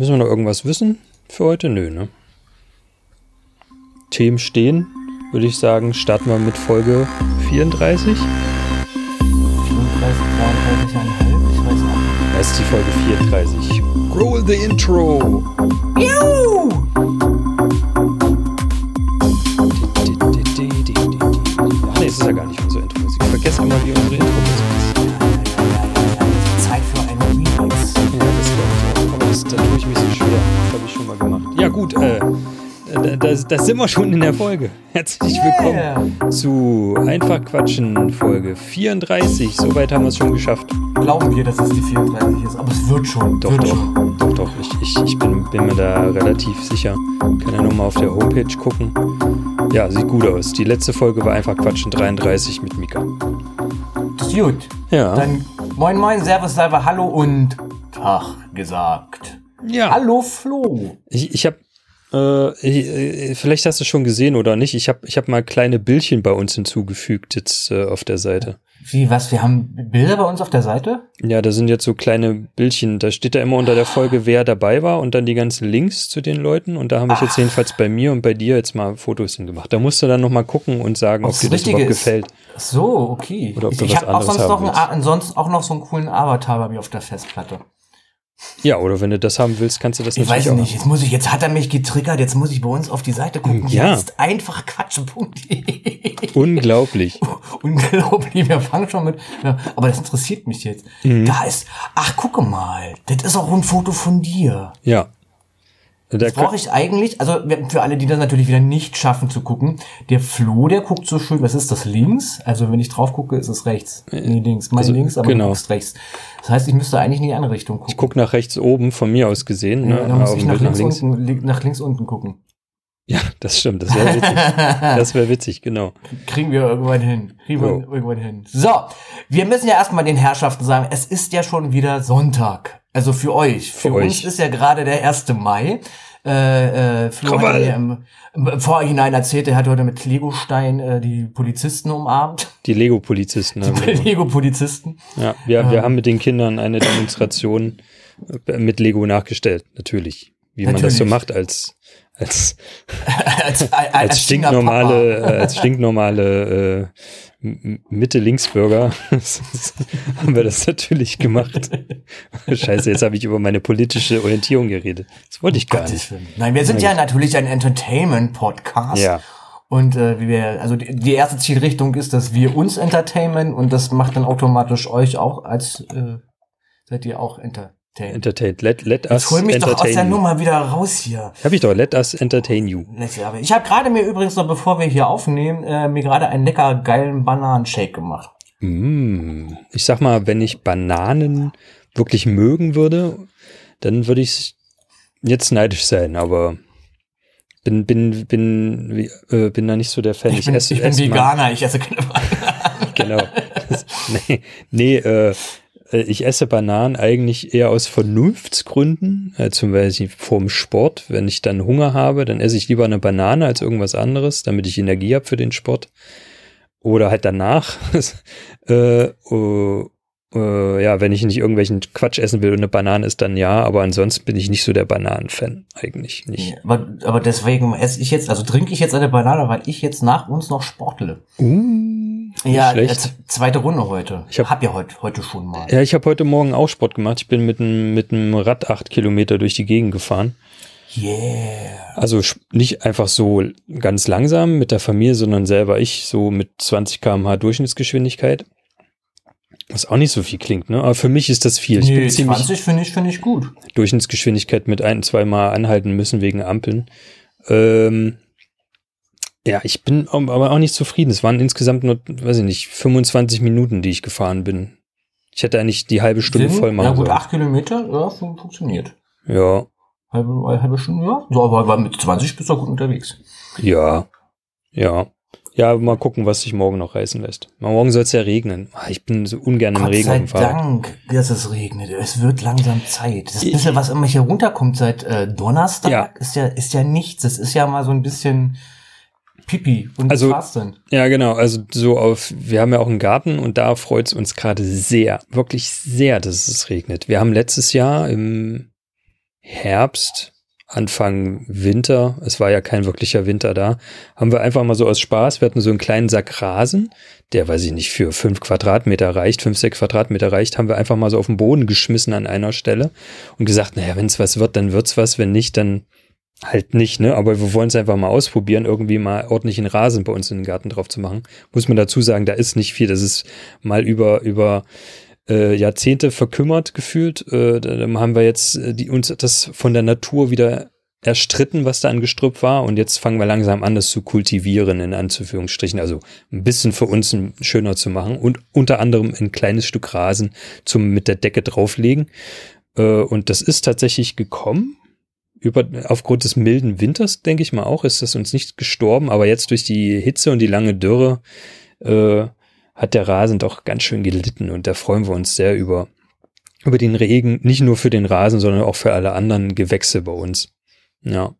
Müssen wir noch irgendwas wissen für heute? Nö, ne? Themen stehen, würde ich sagen, starten wir mit Folge 34. 34, 33, ich weiß auch nicht. Das ist die Folge 34. Roll the Intro! Ach da, da, da sind wir schon in der Folge. Herzlich willkommen zu Einfach Quatschen, Folge 34. Soweit haben wir es schon geschafft. Glauben wir, dass es die 34 ist, aber es wird schon. Doch, wird doch, Schon. doch, doch. Ich, ich, ich bin, bin mir da relativ sicher. Kann ja nochmal auf der Homepage gucken. Ja, sieht gut aus. Die letzte Folge war einfach Quatschen 33 mit Mika. Das ist gut. Ja. Dann moin moin, servus, salve, hallo und Tag gesagt. ja. Hallo Flo. Ich, ich habe, äh, äh, vielleicht hast du schon gesehen oder nicht, ich habe ich hab mal kleine Bildchen bei uns hinzugefügt jetzt äh, auf der Seite. Wie, was, wir haben Bilder bei uns auf der Seite? Ja, da sind jetzt so kleine Bildchen, da steht da immer unter der Folge, wer dabei war und dann die ganzen Links zu den Leuten und da habe ich jetzt jedenfalls bei mir und bei dir jetzt mal Fotos hingemacht. Da musst du dann nochmal gucken und sagen, ob Ob's dir das überhaupt ist. gefällt. Ach So, okay. Oder ob ich du ich was habe auch sonst noch, einen, ansonsten auch noch so einen coolen Avatar bei mir auf der Festplatte. Ja, oder wenn du das haben willst, kannst du das Ich natürlich weiß auch nicht, jetzt muss ich, jetzt hat er mich getriggert, jetzt muss ich bei uns auf die Seite gucken. Ja. Jetzt einfach quatschen.de. Unglaublich. Unglaublich, wir fangen schon mit, ja, aber das interessiert mich jetzt. Mhm. Da ist, ach gucke mal, das ist auch ein Foto von dir. Ja. Das brauche ich eigentlich, also für alle, die das natürlich wieder nicht schaffen zu gucken, der Flo, der guckt so schön, was ist das, links? Also wenn ich drauf gucke, ist es rechts. Nee, links, mein also, links, aber genau. guckst rechts. Das heißt, ich müsste eigentlich in die andere Richtung gucken. ich guck nach rechts oben, von mir aus gesehen, ne? ja, dann muss ich nach Bild links, Unten, nach links unten gucken. Ja, das stimmt, das wäre witzig. das wäre witzig, genau. Kriegen wir irgendwann hin. Kriegen wir Jo. irgendwann hin. So, wir müssen ja erstmal den Herrschaften sagen, es ist ja schon wieder Sonntag. Also für euch. Für, Für uns euch. ist ja gerade der 1. Mai. Äh, äh, Flo hat mir im, im Vorhinein erzählt, er hat heute mit Legostein äh, die Polizisten umarmt. Die Lego-Polizisten. Die Lego-Polizisten. Ja, wir, wir haben mit den Kindern eine Demonstration äh, mit Lego nachgestellt, natürlich. Wie man das so Natürlich. macht als, als, als, als, als stinknormale, äh, als stinknormale äh, Mitte-Links-Bürger haben wir das natürlich gemacht. Scheiße, jetzt habe ich über meine politische Orientierung geredet. Das wollte ich gar nicht. Nein, wir sind ja natürlich ein Entertainment-Podcast. Ja. Und äh, wie wir, also die, die erste Zielrichtung ist, dass wir uns entertainen und das macht dann automatisch euch auch als äh, seid ihr auch entertained. Entertained. Let, let Jetzt us hol mich doch aus der entertain you. Nummer wieder raus hier. Hab ich doch, let us entertain you. Ich habe gerade mir übrigens noch, bevor wir hier aufnehmen, äh, mir gerade einen lecker geilen Bananenshake gemacht. Mm. Ich sag mal, wenn ich Bananen wirklich mögen würde, dann würde ich jetzt neidisch sein, aber bin, bin, bin, äh, bin da nicht so der Fan. Ich bin, ich bin ess mal- Veganer, ich esse keine Bananen. Genau. nee, nee äh, äh, ich esse Bananen eigentlich eher aus Vernunftsgründen, äh, zum Beispiel vorm Sport. Wenn ich dann Hunger habe, dann esse ich lieber eine Banane als irgendwas anderes, damit ich Energie habe für den Sport. Oder halt danach. äh, äh, äh, ja, wenn ich nicht irgendwelchen Quatsch essen will und eine Banane ist, dann ja, aber ansonsten bin ich nicht so der Bananenfan. Eigentlich nicht. Aber, aber deswegen esse ich jetzt, also trinke ich jetzt eine Banane, weil ich jetzt nach uns noch sportle. Uh, Ja, schlecht. jetzt zweite Runde heute. Ich hab- hab ja heute, heute schon mal. Ja, ich habe heute Morgen auch Sport gemacht. Ich bin mit einem mit einem Rad acht Kilometer durch die Gegend gefahren. Yeah. Also nicht einfach so ganz langsam mit der Familie, sondern selber ich so mit 20 km/h Durchschnittsgeschwindigkeit. Was auch nicht so viel klingt, ne? Aber für mich ist das viel. Ich Nee, bin ziemlich 20 finde ich, finde ich gut. Durchschnittsgeschwindigkeit mit ein, zweimal anhalten müssen wegen Ampeln. Ähm, ja, ich bin aber auch nicht zufrieden. Es waren insgesamt nur, weiß ich nicht, 25 Minuten, die ich gefahren bin. Ich hätte eigentlich die halbe Stunde Sind- voll machen Ja gut, sollen. acht Kilometer, ja, fun funktioniert. Ja, Halbe, halbe Stunde, ja. So, aber, aber mit 20 bist du gut unterwegs. Ja, ja. Ja, mal gucken, was sich morgen noch reißen lässt. Morgen soll es ja regnen. Ah, Ich bin so ungern im Gott Regen auf sei. Dank, dass es regnet. Es wird langsam Zeit. Das bisschen, was immer hier runterkommt seit äh, Donnerstag, Ja. ist ja ist ja nichts. Das ist ja mal so ein bisschen Pipi und Also- das war's dann. Ja, genau. Also so auf, wir haben ja auch einen Garten und da freut es uns gerade sehr, wirklich sehr, dass es regnet. Wir haben letztes Jahr im Herbst, Anfang Winter, es war ja kein wirklicher Winter da, haben wir einfach mal so aus Spaß, wir hatten so einen kleinen Sack Rasen, der, weiß ich nicht, für fünf Quadratmeter reicht, fünf, sechs Quadratmeter reicht, haben wir einfach mal so auf den Boden geschmissen an einer Stelle und gesagt, naja, wenn es was wird, dann wird's was, wenn nicht, dann halt nicht, ne? Aber wir wollen es einfach mal ausprobieren, irgendwie mal ordentlichen Rasen bei uns in den Garten drauf zu machen. Muss man dazu sagen, da ist nicht viel. Das ist mal über, über äh, Jahrzehnte verkümmert gefühlt. Äh, dann haben wir jetzt äh, die, uns das von der Natur wieder erstritten, was da an Gestrüpp war. Und jetzt fangen wir langsam an, das zu kultivieren, in Anführungsstrichen. Also ein bisschen für uns schöner zu machen und unter anderem ein kleines Stück Rasen zum mit der Decke drauflegen. Äh, und das ist tatsächlich gekommen. Über, aufgrund des milden Winters, denke ich mal auch, ist das uns nicht gestorben, aber jetzt durch die Hitze und die lange Dürre äh, hat der Rasen doch ganz schön gelitten und da freuen wir uns sehr über, über den Regen, nicht nur für den Rasen, sondern auch für alle anderen Gewächse bei uns. Ja.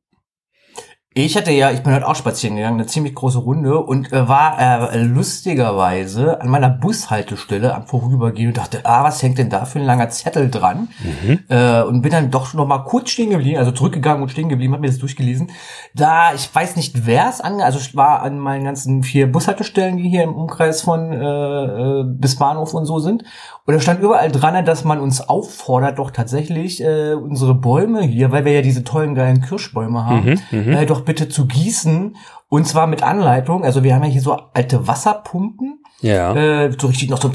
Ich hatte ja, ich bin heute auch spazieren gegangen, eine ziemlich große Runde und äh, war äh, lustigerweise an meiner Bushaltestelle am Vorübergehen und dachte, ah, was hängt denn da für ein langer Zettel dran? Mhm. Äh, und bin dann doch noch mal kurz stehen geblieben, also zurückgegangen und stehen geblieben, hab mir das durchgelesen. Da, ich weiß nicht, wer es an, also ich war an meinen ganzen vier Bushaltestellen, die hier im Umkreis von äh, äh, bis Bahnhof und so sind. Und da stand überall dran, dass man uns auffordert, doch tatsächlich äh, unsere Bäume hier, weil wir ja diese tollen geilen Kirschbäume haben, mhm, mhm. äh, doch bitte zu gießen. Und zwar mit Anleitung. Also wir haben ja hier so alte Wasserpumpen. Ja. Äh, so richtig noch so.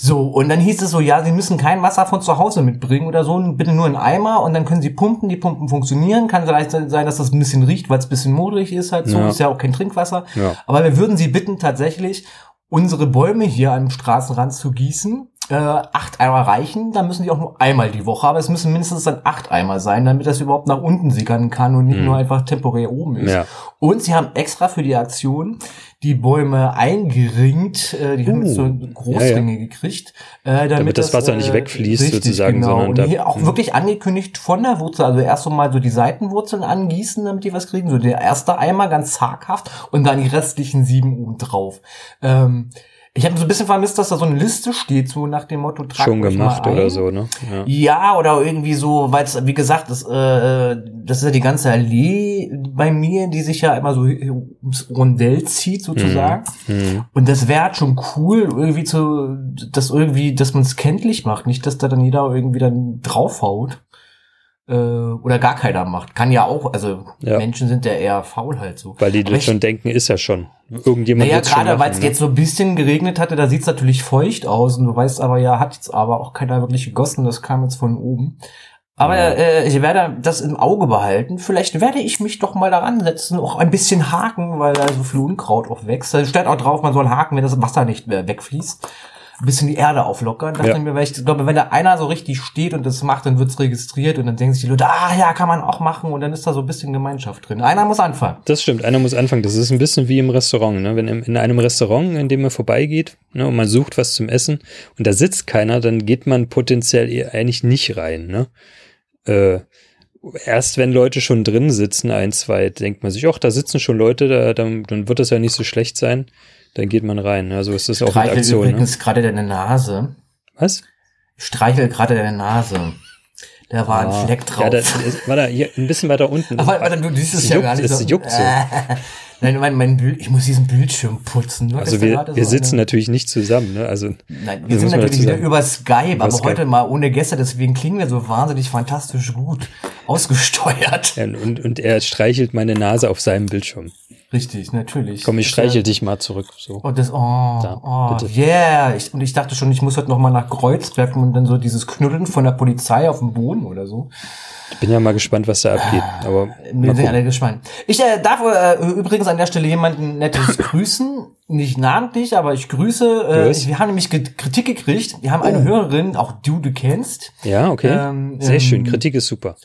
So, und dann hieß es so, ja, Sie müssen kein Wasser von zu Hause mitbringen oder so, bitte nur einen Eimer und dann können Sie pumpen, die Pumpen funktionieren. Kann vielleicht sein, dass das ein bisschen riecht, weil es ein bisschen modrig ist halt so, ja. ist ja auch kein Trinkwasser. Ja. Aber wir würden Sie bitten, tatsächlich unsere Bäume hier am Straßenrand zu gießen. Äh, acht Eimer reichen, dann müssen die auch nur einmal die Woche, aber es müssen mindestens dann acht Eimer sein, damit das überhaupt nach unten sickern kann und nicht mhm. nur einfach temporär oben ist. Ja. Und sie haben extra für die Aktion die Bäume eingeringt, äh, die uh, haben jetzt so uh. Großringe ja, ja. gekriegt, äh, damit, damit das, das Wasser äh, nicht wegfließt richtig, sozusagen, genau. sondern hier auch wirklich angekündigt von der Wurzel, also erst so mal so die Seitenwurzeln angießen, damit die was kriegen, so der erste Eimer ganz zaghaft und dann die restlichen sieben oben drauf. Ähm, ich habe so ein bisschen vermisst, dass da so eine Liste steht, so nach dem Motto Trag Schon gemacht oder so, ne? Ja, ja oder irgendwie so, weil es, wie gesagt, das, äh, das ist ja die ganze Allee bei mir, die sich ja immer so ums Rondell zieht, sozusagen. Mhm. mhm. Und das wäre halt schon cool, irgendwie zu, das irgendwie, dass man es kenntlich macht, nicht, dass da dann jeder irgendwie dann draufhaut äh, oder gar keiner macht. Kann ja auch, also ja. Menschen sind ja eher faul halt so. Weil die das schon denken, ist ja schon. Irgendjemand naja, gerade weil es ne? jetzt so ein bisschen geregnet hatte, da sieht's natürlich feucht aus und du weißt aber ja, hat jetzt aber auch keiner wirklich gegossen, das kam jetzt von oben. Aber ja. äh, ich werde das im Auge behalten. Vielleicht werde ich mich doch mal daran setzen, auch ein bisschen haken, weil da so viel Unkraut auch wächst. Da steht auch drauf, man soll haken, wenn das Wasser nicht mehr wegfließt ein bisschen die Erde auflockern. Dachte ja. mir, weil ich glaube, wenn da einer so richtig steht und das macht, dann wird's registriert und dann denken sich die Leute, ah ja, kann man auch machen und dann ist da so ein bisschen Gemeinschaft drin. Einer muss anfangen. Das stimmt, einer muss anfangen. Das ist ein bisschen wie im Restaurant, ne? Wenn in einem Restaurant, in dem man vorbeigeht, ne, und man sucht was zum Essen und da sitzt keiner, dann geht man potenziell eigentlich nicht rein, ne? Äh, erst wenn Leute schon drin sitzen, ein, zwei, denkt man sich, ach, da sitzen schon Leute, da, dann, dann wird das ja nicht so schlecht sein dann geht man rein. Also ist das auch eine Aktion. Ne? übrigens ne? gerade deine Nase. Was? Ich streichel gerade deine Nase. Da war ah, ein Fleck drauf. Ja, da war da hier ein bisschen weiter unten. Aber, aber du siehst es ja gar nicht so. Es juckt so. Nein, mein, mein Bild, ich muss diesen Bildschirm putzen. Du also wir, wir sitzen eine... natürlich nicht zusammen, ne? Also Nein, wir sind natürlich wieder über Skype, über aber Skype. heute mal ohne Gäste, deswegen klingen wir so wahnsinnig fantastisch gut ausgesteuert. Ja, und, und er streichelt meine Nase auf seinem Bildschirm. Richtig, natürlich. Komm, ich streichel ja, dich mal zurück. So. Oh, das, oh, da, oh bitte. yeah. Ich, und ich dachte schon, ich muss heute noch mal nach Kreuzberg und dann so dieses Knuddeln von der Polizei auf dem Boden oder so. Ich bin ja mal gespannt, was da abgeht. Aber wir sind alle gespannt. Ich äh, darf äh, übrigens an der Stelle jemanden nettes grüßen. Nicht namentlich, aber ich grüße. Äh, wir haben nämlich Kritik gekriegt. Wir haben eine oh. Hörerin, auch du, du kennst. Ja, okay. Ähm, Sehr ähm, schön. Kritik ist super.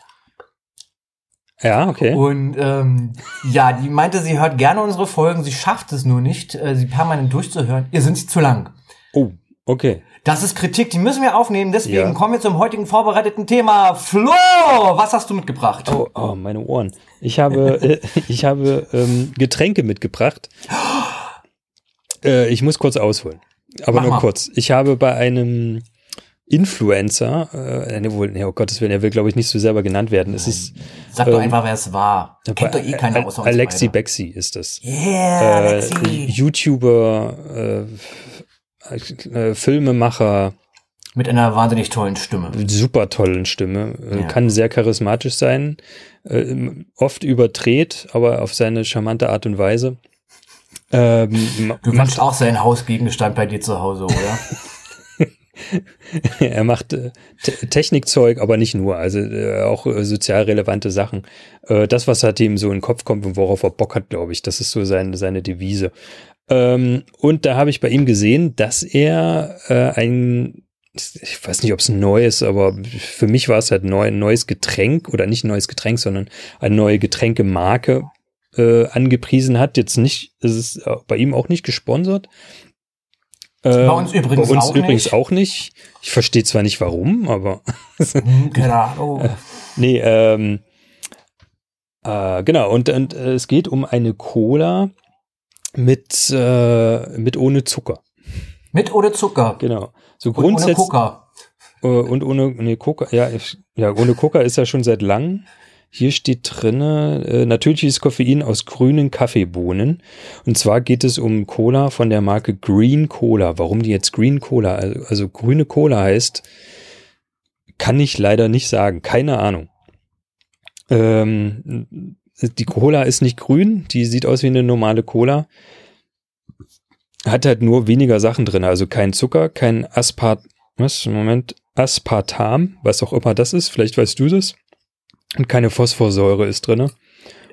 Ja, okay. Und ähm, ja, die meinte, sie hört gerne unsere Folgen, sie schafft es nur nicht, äh, sie permanent durchzuhören. Ihr sind sie zu lang. Oh, okay. Das ist Kritik, die müssen wir aufnehmen. Deswegen ja. kommen wir zum heutigen vorbereiteten Thema. Flo, was hast du mitgebracht? Oh, oh meine Ohren. Ich habe, äh, ich habe ähm, Getränke mitgebracht. Äh, ich muss kurz ausholen, aber Mach nur mal. kurz. Ich habe bei einem Influencer, äh, ne, wohl, ne, oh Gottes Willen, er will, glaube ich, nicht so selber genannt werden. Es ist. Sag doch ähm, einfach, wer es war. Kennt doch eh keiner außer uns Alexi beide. Bexi ist das. Yeah, äh, Alexi. YouTuber, äh, äh, Filmemacher. Mit einer wahnsinnig tollen Stimme. Super tollen Stimme. Äh, ja. Kann sehr charismatisch sein. Äh, oft überdreht, aber auf seine charmante Art und Weise. Ähm, du wünschst auch sein Hausgegenstand bei dir zu Hause, oder? er macht äh, Technikzeug, aber nicht nur, also äh, auch äh, sozial relevante Sachen. Äh, das, was halt ihm so in den Kopf kommt und worauf er Bock hat, glaube ich, das ist so sein, seine Devise. Ähm, und da habe ich bei ihm gesehen, dass er äh, ein, ich weiß nicht, ob es neu ist, aber für mich war es halt neu, ein neues Getränk oder nicht ein neues Getränk, sondern eine neue Getränkemarke äh, angepriesen hat. Jetzt nicht, es ist bei ihm auch nicht gesponsert, bei uns übrigens, bei uns auch, übrigens nicht. auch nicht. Ich verstehe zwar nicht warum, aber. Ahnung. nee, ähm, äh, genau, und, und äh, es geht um eine Cola mit, äh, mit ohne Zucker. Mit ohne Zucker. Genau. So grundsätzlich. Ohne Coca. Äh, und ohne, nee, Coca, ja, ja, ohne Coca ist ja schon seit langem. Hier steht drinne äh, natürliches Koffein aus grünen Kaffeebohnen. Und zwar geht es um Cola von der Marke Green Cola. Warum die jetzt Green Cola, also, grüne Cola heißt, kann ich leider nicht sagen. Keine Ahnung. Ähm, die Cola ist nicht grün, die sieht aus wie eine normale Cola. Hat halt nur weniger Sachen drin, also kein Zucker, kein Aspart, was, Moment, Aspartam, was auch immer das ist, vielleicht weißt du das. Und keine Phosphorsäure ist drinne.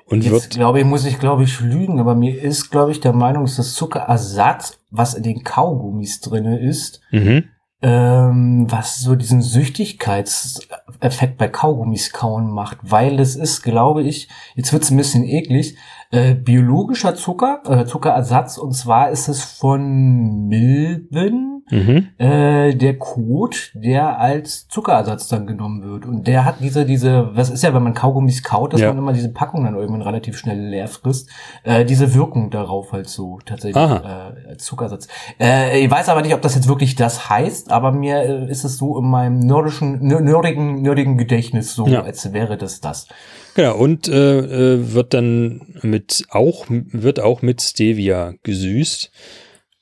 Und Jetzt, wird. glaube ich, muss ich, glaube ich, lügen, aber mir ist, glaube ich, der Meinung, dass das Zuckerersatz, was in den Kaugummis drinne ist, Mhm. ähm, was so diesen Süchtigkeitseffekt bei Kaugummis kauen macht, weil es ist, glaube ich, jetzt wird's ein bisschen eklig, äh, biologischer Zucker, äh, Zuckerersatz, und zwar ist es von Milben, Mhm. äh, der Kot, der als Zuckerersatz dann genommen wird. Und der hat diese, diese, was ist ja, wenn man Kaugummis kaut, dass Ja. man immer diese Packung dann irgendwann relativ schnell leer frisst, äh, diese Wirkung darauf halt so tatsächlich Aha. äh, als Zuckerersatz. Äh, ich weiß aber nicht, ob das jetzt wirklich das heißt, aber mir äh, ist es so in meinem nordischen, nör- nerdigen, nerdigen Gedächtnis so, Ja. als wäre das das. Genau, und äh, äh, wird dann mit auch, wird auch mit Stevia gesüßt.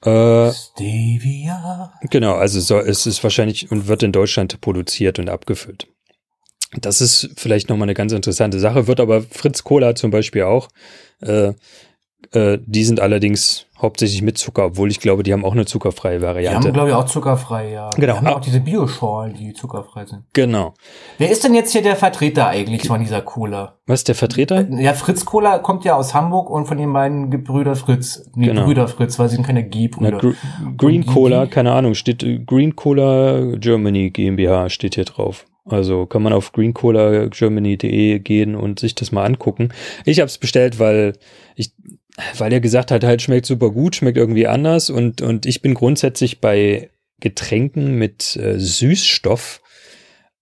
Äh, Stevia. genau, also so, es ist wahrscheinlich und wird in Deutschland produziert und abgefüllt. Das ist vielleicht nochmal eine ganz interessante Sache, wird aber Fritz Cola zum Beispiel auch. Äh, äh, die sind allerdings hauptsächlich mit Zucker, obwohl ich glaube, die haben auch eine zuckerfreie Die Variante. haben, glaube ich, auch zuckerfrei, ja. Genau. Die haben auch diese Bioschorlen, die zuckerfrei sind. genau. Wer ist denn jetzt hier der Vertreter eigentlich von dieser Cola? Was der Vertreter? Ja, Fritz Cola kommt ja aus Hamburg und von den beiden Gebrüder Fritz. Nee, Genau. Brüder Fritz, weil sie sind keine G-Brüder. Gr Green die- Cola, die- keine Ahnung, steht äh, Green Cola Germany GmbH steht hier drauf. Also kann man auf greencolagermany.de gehen und sich das mal angucken. Ich habe es bestellt, weil ich, weil er gesagt hat, halt schmeckt super gut, schmeckt irgendwie anders und und ich bin grundsätzlich bei Getränken mit äh, Süßstoff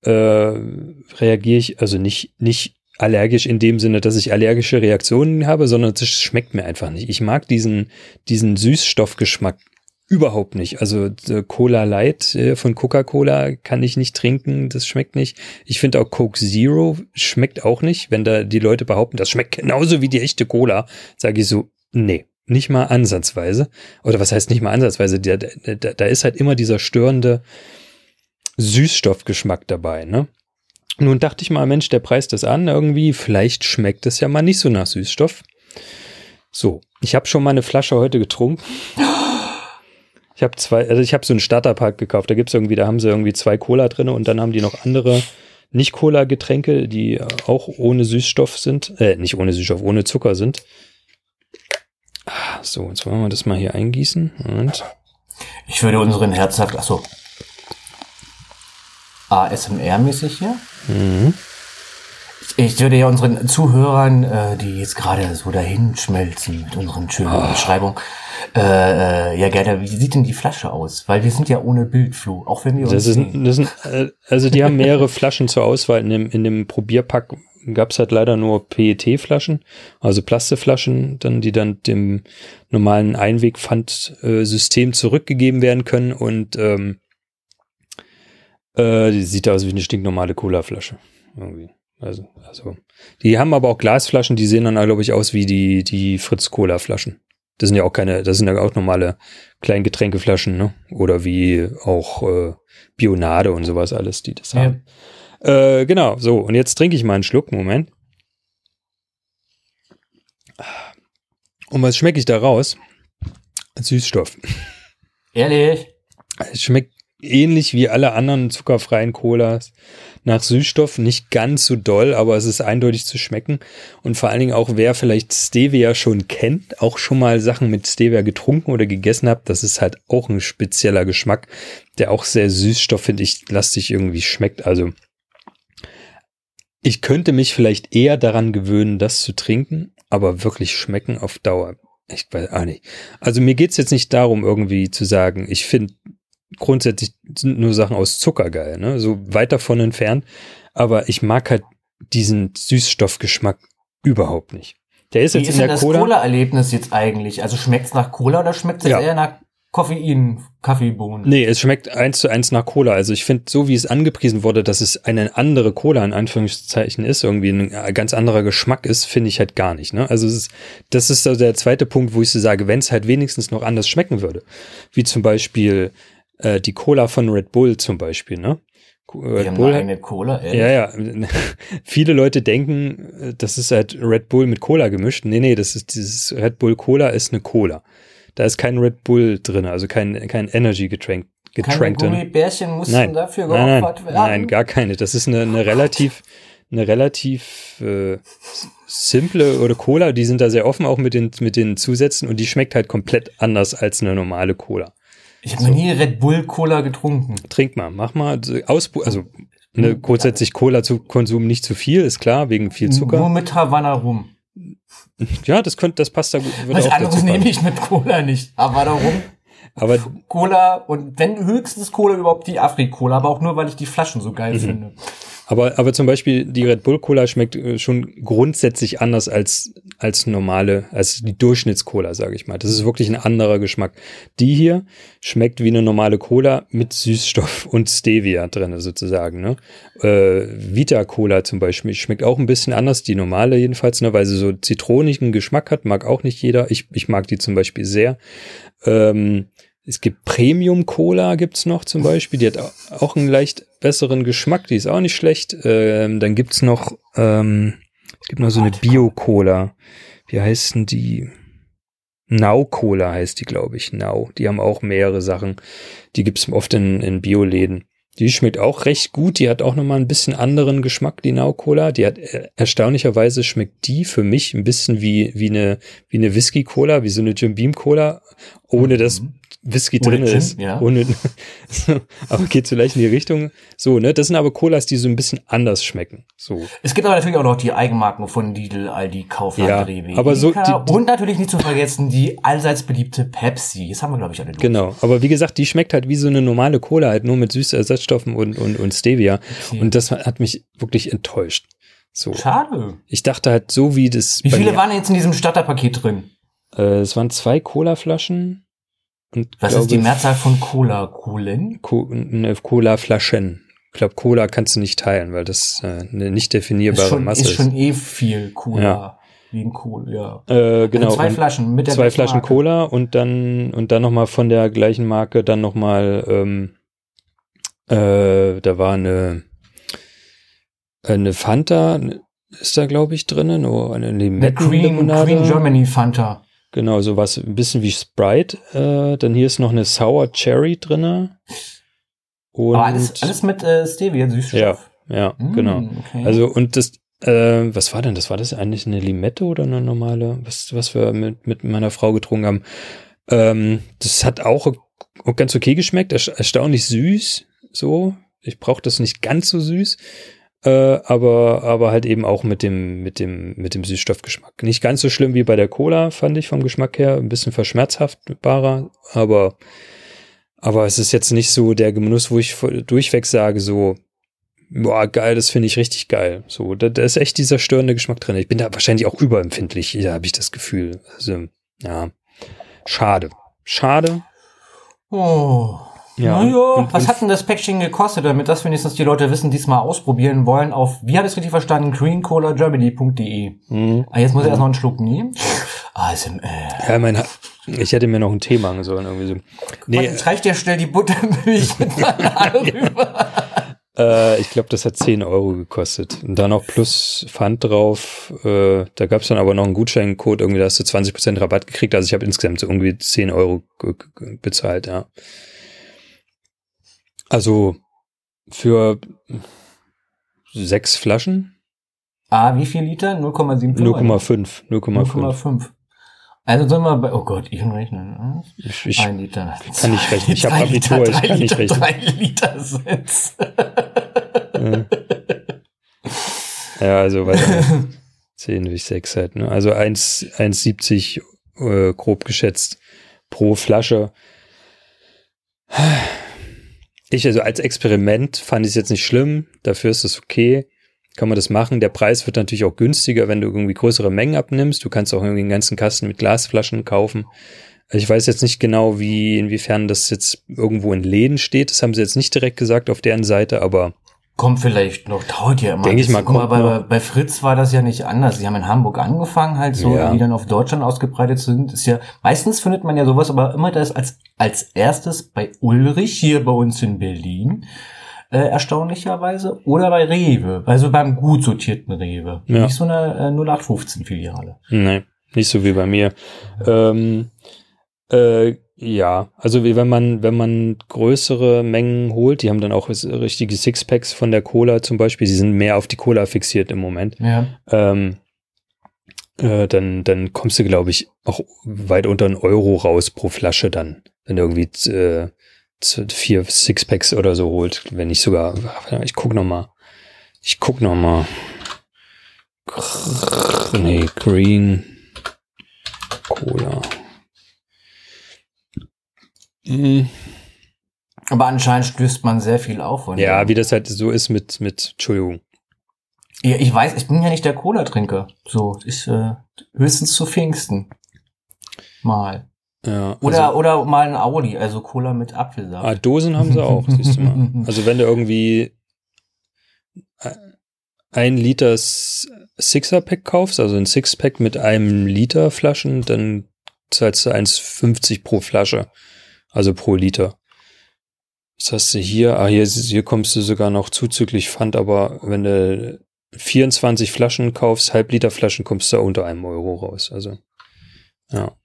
äh, reagiere ich also nicht nicht allergisch in dem Sinne, dass ich allergische Reaktionen habe, sondern es schmeckt mir einfach nicht. Ich mag diesen diesen Süßstoffgeschmack überhaupt nicht. Also äh, Cola Light äh, von Coca-Cola kann ich nicht trinken, das schmeckt nicht. Ich finde auch Coke Zero schmeckt auch nicht. Wenn da die Leute behaupten, das schmeckt genauso wie die echte Cola, sage ich so, nee, nicht mal ansatzweise. Oder was heißt nicht mal ansatzweise? Da, da, da ist halt immer dieser störende Süßstoffgeschmack dabei, ne? Nun dachte ich mal, Mensch, der preist das an, irgendwie, vielleicht schmeckt es ja mal nicht so nach Süßstoff. So, ich habe schon mal eine Flasche heute getrunken. Ich habe zwei, also ich habe so einen Starterpack gekauft. Da gibt's irgendwie, da haben sie irgendwie zwei Cola drinne und dann haben die noch andere Nicht-Cola-Getränke, die äh, auch ohne Süßstoff sind, äh, nicht ohne Süßstoff, ohne Zucker sind. Ah, So, jetzt wollen wir das mal hier eingießen. Und Ich würde unseren Herzhaft, achso. ASMR-mäßig hier. mhm. Ich würde ja unseren Zuhörern, äh, die jetzt gerade so dahin schmelzen mit unseren schönen Ah. Beschreibungen, äh, äh, ja gerne, wie sieht denn die Flasche aus? Weil wir sind ja ohne Bildflow, auch wenn wir uns das ist, das sind, äh, also die haben mehrere Flaschen zur Auswahl. In dem, in dem Probierpack gab's halt leider nur PET-Flaschen, also Plastikflaschen, dann die dann dem normalen Einwegpfandsystem zurückgegeben werden können und ähm, Äh, die sieht aus wie eine stinknormale Cola-Flasche. Irgendwie. Also, also. Die haben aber auch Glasflaschen, die sehen dann, glaube ich, aus wie die, die Fritz-Cola-Flaschen. Das sind ja auch keine, das sind ja auch normale kleinen Getränkeflaschen, ne? Oder wie auch äh, Bionade und sowas alles, die das haben. Ja. Äh, genau, so, und jetzt trinke ich mal einen Schluck, Moment. Und was schmecke ich da raus? Süßstoff. Ehrlich? Es schmeckt ähnlich wie alle anderen zuckerfreien Colas nach Süßstoff. Nicht ganz so doll, aber es ist eindeutig zu schmecken. Und vor allen Dingen auch, wer vielleicht Stevia schon kennt, auch schon mal Sachen mit Stevia getrunken oder gegessen hat, das ist halt auch ein spezieller Geschmack, der auch sehr Süßstoff, finde ich, lastig irgendwie schmeckt. Also ich könnte mich vielleicht eher daran gewöhnen, das zu trinken, aber wirklich schmecken auf Dauer. Ich weiß auch nicht. Also mir geht's jetzt nicht darum, irgendwie zu sagen, ich finde grundsätzlich sind nur Sachen aus Zucker geil, ne? So weit davon entfernt. Aber ich mag halt diesen Süßstoffgeschmack überhaupt nicht. Der ist Wie jetzt ist in der das Cola-Erlebnis jetzt eigentlich? Also schmeckt's nach Cola oder schmeckt es ja. eher nach Koffein, Kaffeebohnen. Nee, es schmeckt eins zu eins nach Cola. Also ich finde, so wie es angepriesen wurde, dass es eine andere Cola in Anführungszeichen ist, irgendwie ein ganz anderer Geschmack ist, finde ich halt gar nicht. Ne? Also ist, das ist so der zweite Punkt, wo ich so sage, wenn es halt wenigstens noch anders schmecken würde. Wie zum Beispiel äh, die Cola von Red Bull zum Beispiel, ne? Red Bull eine Cola, ehrlich? Ja, ja. Viele Leute denken, äh, das ist halt Red Bull mit Cola gemischt. Nee, nee, das ist dieses Red Bull Cola ist eine Cola. Da ist kein Red Bull drin, also kein, kein Energy-Getränk. Keine Gummibärchen mussten nein, dafür geopfert nein, nein, werden? Nein, gar keine. Das ist eine, eine relativ, eine relativ äh, simple oder Cola, die sind da sehr offen auch mit den, mit den Zusätzen und die schmeckt halt komplett anders als eine normale Cola. Ich habe so. noch nie Red Bull Cola getrunken. Trink mal, mach mal aus, also ne, grundsätzlich Cola zu Konsum nicht zu viel, ist klar, wegen viel Zucker. Nur mit Havanna rum. Ja, das könnte, das passt da gut. Was anderes nehme ich mit Cola nicht. Havanna rum. Aber Cola und wenn höchstens Cola überhaupt die Afri-Cola, aber auch nur, weil ich die Flaschen so geil mhm. finde. Aber, aber zum Beispiel die Red Bull Cola schmeckt äh, schon grundsätzlich anders als, als normale, als die Durchschnitts-Cola, sage ich mal. Das ist wirklich ein anderer Geschmack. Die hier schmeckt wie eine normale Cola mit Süßstoff und Stevia drin sozusagen. Ne? Äh, Vita Cola zum Beispiel schmeckt auch ein bisschen anders, die normale jedenfalls, ne? weil sie so zitronigen Geschmack hat, mag auch nicht jeder. Ich, ich mag die zum Beispiel sehr. Ähm, es gibt Premium Cola gibt's noch zum Beispiel, die hat auch einen leicht besseren Geschmack, die ist auch nicht schlecht. Ähm, dann gibt's noch, ähm, es gibt noch so eine Bio Cola. Wie heißt denn die? Now Cola heißt die, glaube ich. Now. Die haben auch mehrere Sachen. Die gibt's oft in, in Bioläden. Die schmeckt auch recht gut. Die hat auch nochmal ein bisschen anderen Geschmack, die Now Cola. Die hat äh, erstaunlicherweise schmeckt die für mich ein bisschen wie, wie eine, wie eine Whisky Cola, wie so eine Jim Beam Cola, ohne mhm. dass Whisky drin ist. Ja. Ohne, aber geht vielleicht in die Richtung. So, ne? Das sind aber Colas, die so ein bisschen anders schmecken. So. Es gibt aber natürlich auch noch die Eigenmarken von Lidl, Aldi, Kaufland, ja, Rewe. Aber so, die, und natürlich nicht zu vergessen die allseits beliebte Pepsi. Das haben wir, glaube ich, alle durch. Genau. Aber wie gesagt, die schmeckt halt wie so eine normale Cola, halt nur mit süßen Ersatzstoffen und, und, und Stevia. Okay. Und das hat mich wirklich enttäuscht. So. Schade. Ich dachte halt so wie das. Wie viele waren jetzt in diesem Starterpaket drin? Äh, es waren zwei Cola-Flaschen und Was glaube, ist die Mehrzahl von Cola? Kohlen? Co ne, Cola-Flaschen. Ich glaube, Cola kannst du nicht teilen, weil das äh, eine nicht definierbare ist schon, Masse ist. Ist schon eh viel Cola. Ja. Wie ein Cola, ja. Äh, genau. Also zwei Flaschen mit der Zwei Flaschen Marke. Cola und dann und dann nochmal von der gleichen Marke dann nochmal ähm, äh, da war eine eine Fanta ist da glaube ich drinnen, nur eine Limettenlimonade. Green, Green Germany Fanta. Genau, so was ein bisschen wie Sprite. Äh, dann hier ist noch eine Sour Cherry drinne. Und Aber alles, alles mit äh, Stevia, Süßstoff. Ja, ja, mm, genau. Okay. Also und das, äh, was war denn das? War das eigentlich eine Limette oder eine normale, was, was wir mit, mit meiner Frau getrunken haben? Ähm, das hat auch, auch ganz okay geschmeckt, erstaunlich süß, so. Ich brauche das nicht ganz so süß. Äh, aber, aber halt eben auch mit dem, mit dem, mit dem Süßstoffgeschmack. Nicht ganz so schlimm wie bei der Cola, fand ich vom Geschmack her. Ein bisschen verschmerzhaftbarer, aber, aber es ist jetzt nicht so der Genuss, wo ich durchweg sage, so, boah, geil, das finde ich richtig geil. So, da, da ist echt dieser störende Geschmack drin. Ich bin da wahrscheinlich auch überempfindlich, ja, habe ich das Gefühl. Also, ja, schade. Schade. Oh. Ja, naja, was hat denn das Päckchen gekostet, damit das wenigstens die Leute wissen, die es mal ausprobieren wollen, auf, wie habe ich es richtig verstanden, greencolagermany.de. Mhm. Ah, jetzt muss ich erst noch einen Schluck nehmen. ASMR. Ja, mein, ich hätte mir noch ein Tee machen sollen, irgendwie so. Nee, jetzt reicht ja schnell die Buttermilch mit rüber. Äh, ich glaube, das hat 10 Euro gekostet. Und dann noch plus Pfand drauf. Äh, da gab es dann aber noch einen Gutscheincode, irgendwie, da hast du 20% Rabatt gekriegt. Also ich habe insgesamt so irgendwie 10 Euro bezahlt, ja. Also für sechs Flaschen. Ah, wie viel Liter? 0,7? 0,5. 0,5. Also sollen wir bei, oh Gott, ich kann rechnen. Ich, ich ein Liter. Kann nicht rechnen. Ich habe Abitur, Liter, ich kann nicht rechnen. Drei Liter sind's. ja. ja, also weiter. 10 durch 6 halt, ne? Also 1,70 äh, grob geschätzt pro Flasche. Ich, also als Experiment fand ich es jetzt nicht schlimm, dafür ist es okay kann man das machen. Der Preis wird natürlich auch günstiger, wenn du irgendwie größere Mengen abnimmst. Du kannst auch irgendwie einen ganzen Kasten mit Glasflaschen kaufen. Also ich weiß jetzt nicht genau, wie, inwiefern das jetzt irgendwo in Läden steht. Das haben sie jetzt nicht direkt gesagt auf deren Seite, aber. Kommt vielleicht noch, dauert ja immer. Denke ich mal, kommt mal, bei, bei Fritz war das ja nicht anders. Sie haben in Hamburg angefangen, halt so, ja. die dann auf Deutschland ausgebreitet sind. Ist ja, meistens findet man ja sowas, aber immer das als, als erstes bei Ulrich hier bei uns in Berlin äh, erstaunlicherweise, oder bei Rewe, also beim gut sortierten Rewe. Ja. Nicht so eine äh, 0815-Filiale. Nein, nicht so wie bei mir. Ähm, äh, ja, also wie wenn man, wenn man größere Mengen holt, die haben dann auch richtige Sixpacks von der Cola zum Beispiel, sie sind mehr auf die Cola fixiert im Moment. Ja. Ähm, äh, dann, dann kommst du, glaube ich, auch weit unter einen Euro raus pro Flasche dann. Wenn du irgendwie äh, vier Sixpacks oder so holt, wenn nicht sogar. Ich guck noch mal. Ich guck noch mal. Nee, Green Cola. Mhm. Aber anscheinend stößt man sehr viel auf. ja, wie das halt so ist mit, mit, Entschuldigung. Ja, ich weiß, ich bin ja nicht der Cola-Trinker. So, ich, äh, höchstens zu Pfingsten. Mal. Ja, oder, also, oder mal ein Audi, also Cola mit Apfelsaft. Ah, Dosen haben sie auch, siehst du mal. Also wenn du irgendwie ein Liter Sixer-Pack kaufst, also ein Sixpack mit einem Liter Flaschen, dann zahlst du 1,50 pro Flasche. Also pro Liter. Das hast du hier, ah, hier, hier kommst du sogar noch zuzüglich Pfand, aber wenn du 24 Flaschen kaufst, Halbliter Flaschen, kommst du unter einem Euro raus. Also, ja.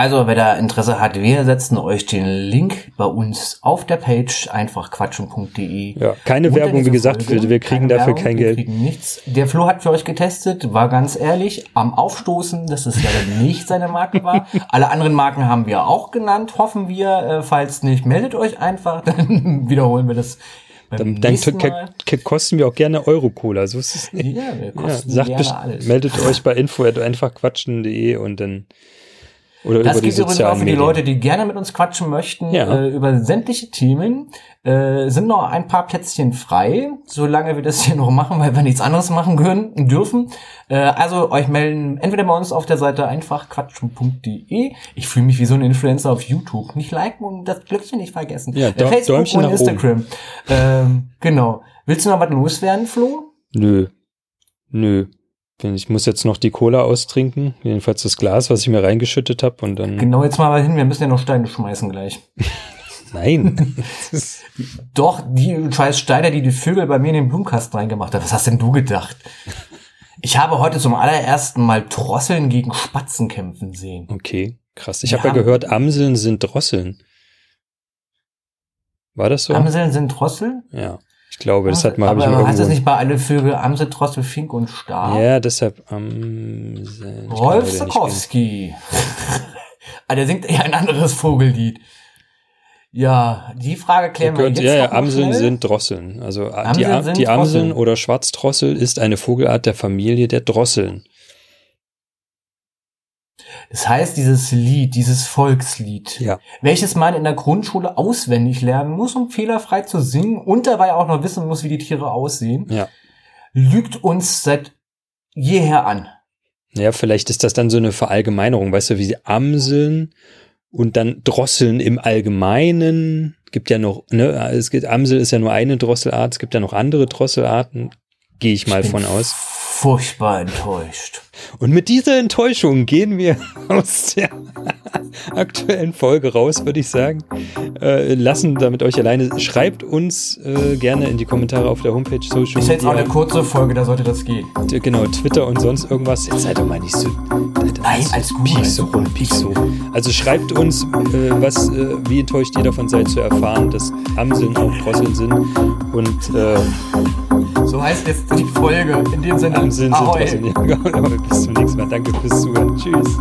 Also, wer da Interesse hat, wir setzen euch den Link bei uns auf der Page einfach quatschen.de. Ja, keine Werbung, wie gesagt, Folge. wir kriegen keine dafür Werbung, kein Geld. Wir kriegen nichts. Der Flo hat für euch getestet, war ganz ehrlich, am Aufstoßen, dass es leider nicht seine Marke war. Alle anderen Marken haben wir auch genannt, hoffen wir. Äh, falls nicht, meldet euch einfach, dann wiederholen wir das dann, dann kosten wir auch gerne Euro-Cola. So ist es nicht. Ja, wir kosten ja, sagt, alles. Meldet euch bei info einfach quatschen.de und dann oder das über gilt übrigens auch für die Leute, die gerne mit uns quatschen möchten, ja. äh, über sämtliche Themen. Äh, sind noch ein paar Plätzchen frei, solange wir das hier noch machen, weil wir nichts anderes machen können, dürfen. Äh, also euch melden entweder bei uns auf der Seite einfach quatschen.de. Ich fühle mich wie so ein Influencer auf YouTube. Nicht liken und das Glöckchen nicht vergessen. Ja, äh, Facebook Däumchen und Instagram. Ähm, genau. Willst du noch was loswerden, Flo? Nö. Nö. Ich muss jetzt noch die Cola austrinken, jedenfalls das Glas, was ich mir reingeschüttet habe und dann. Genau, jetzt mal hin, wir müssen ja noch Steine schmeißen gleich. Nein. Doch, die scheiß Steine, die die Vögel bei mir in den Blumenkasten reingemacht haben. Was hast denn du gedacht? Ich habe heute zum allerersten Mal Drosseln gegen Spatzen kämpfen sehen. Okay, krass. Ich habe ja gehört, Amseln sind Drosseln. War das so? Amseln sind Drosseln? Ja. Ich glaube, das hat man. Aber, aber heißt das nicht bei alle Vögel Amse, Drossel, Fink und Star? Ja, deshalb Amseln. Um, Rolf Sokowski. ah, der singt eher ein anderes Vogellied. Ja, die Frage klären wir jetzt Ja, ja, Amseln sind Drosseln. Also äh, Amseln die, die Amseln oder Schwarzdrossel ist eine Vogelart der Familie der Drosseln. Das heißt, dieses Lied, dieses Volkslied, ja. welches man in der Grundschule auswendig lernen muss, um fehlerfrei zu singen und dabei auch noch wissen muss, wie die Tiere aussehen, ja. lügt uns seit jeher an. Ja, vielleicht ist das dann so eine Verallgemeinerung, weißt du, wie sie Amseln und dann Drosseln im Allgemeinen. gibt ja noch, ne, es gibt, Amsel ist ja nur eine Drosselart, es gibt ja noch andere Drosselarten, gehe ich mal Ich von aus. Furchtbar enttäuscht. Und mit dieser Enttäuschung gehen wir aus der aktuellen Folge raus, würde ich sagen. Äh, lassen damit euch alleine. Schreibt uns äh, gerne in die Kommentare auf der Homepage Social Ist jetzt auch Media. eine kurze Folge, da sollte das gehen. Genau, Twitter und sonst irgendwas. Jetzt seid doch mal nicht so. Nein, alles gut, Piek so rum, piek so. Also schreibt uns, äh, was, äh, wie enttäuscht ihr davon seid zu erfahren, dass Amseln auch Drosseln sind. Und äh, So heißt jetzt die Folge. In dem Sinne. Amseln sind Ahoi. Ja, genau. Bis zum nächsten Mal. Danke fürs Zuhören. Tschüss.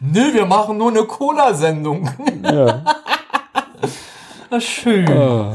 Nee, wir machen nur eine Cola-Sendung. Ja. Na schön. Ah.